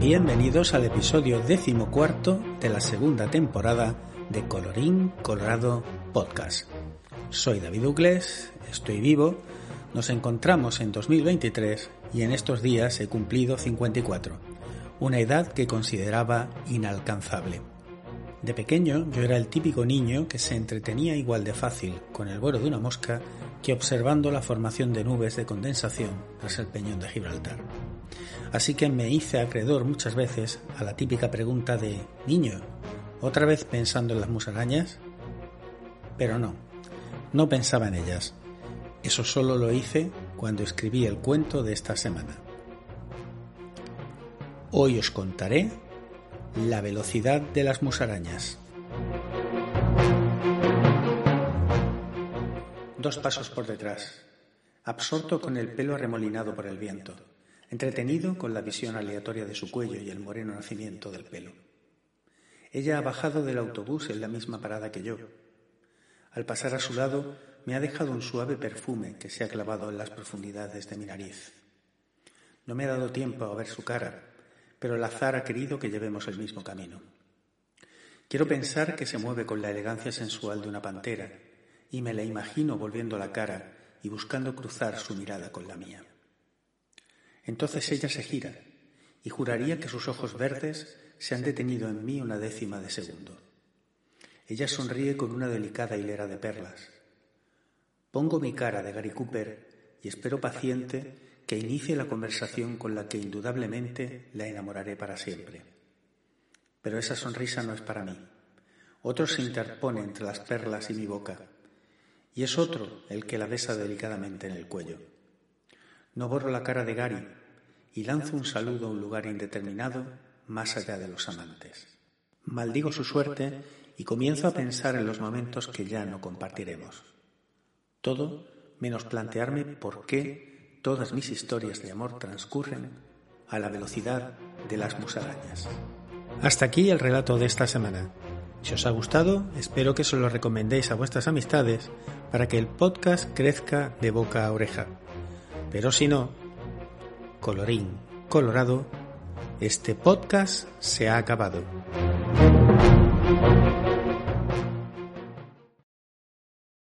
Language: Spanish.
Bienvenidos al episodio decimocuarto de la segunda temporada de Colorín Colorado Podcast. Soy David Ucles, estoy vivo, nos encontramos en 2023 y en estos días he cumplido 54, una edad que consideraba inalcanzable. De pequeño yo era el típico niño que se entretenía igual de fácil con el vuelo de una mosca que observando la formación de nubes de condensación tras el peñón de Gibraltar. Así que me hice acreedor muchas veces a la típica pregunta de Niño, ¿otra vez pensando en las musarañas? Pero no, no pensaba en ellas. Eso solo lo hice cuando escribí el cuento de esta semana. Hoy os contaré la velocidad de las musarañas. Dos pasos por detrás, absorto con el pelo arremolinado por el viento, entretenido con la visión aleatoria de su cuello y el moreno nacimiento del pelo. Ella ha bajado del autobús en la misma parada que yo. Al pasar a su lado, me ha dejado un suave perfume que se ha clavado en las profundidades de mi nariz. No me ha dado tiempo a ver su cara, pero el azar ha querido que llevemos el mismo camino. Quiero pensar que se mueve con la elegancia sensual de una pantera, y me la imagino volviendo la cara y buscando cruzar su mirada con la mía. Entonces ella se gira, y juraría que sus ojos verdes se han detenido en mí una décima de segundo. Ella sonríe con una delicada hilera de perlas. Pongo mi cara de Gary Cooper y espero paciente que inicie la conversación con la que indudablemente la enamoraré para siempre. Pero esa sonrisa no es para mí. Otro se interpone entre las perlas y mi boca, y es otro el que la besa delicadamente en el cuello. No borro la cara de Gary y lanzo un saludo a un lugar indeterminado más allá de los amantes. Maldigo su suerte y comienzo a pensar en los momentos que ya no compartiremos. Todo menos plantearme por qué todas mis historias de amor transcurren a la velocidad de las musarañas. Hasta aquí el relato de esta semana. Si os ha gustado, espero que se lo recomendéis a vuestras amistades para que el podcast crezca de boca a oreja. Pero si no, colorín colorado, este podcast se ha acabado.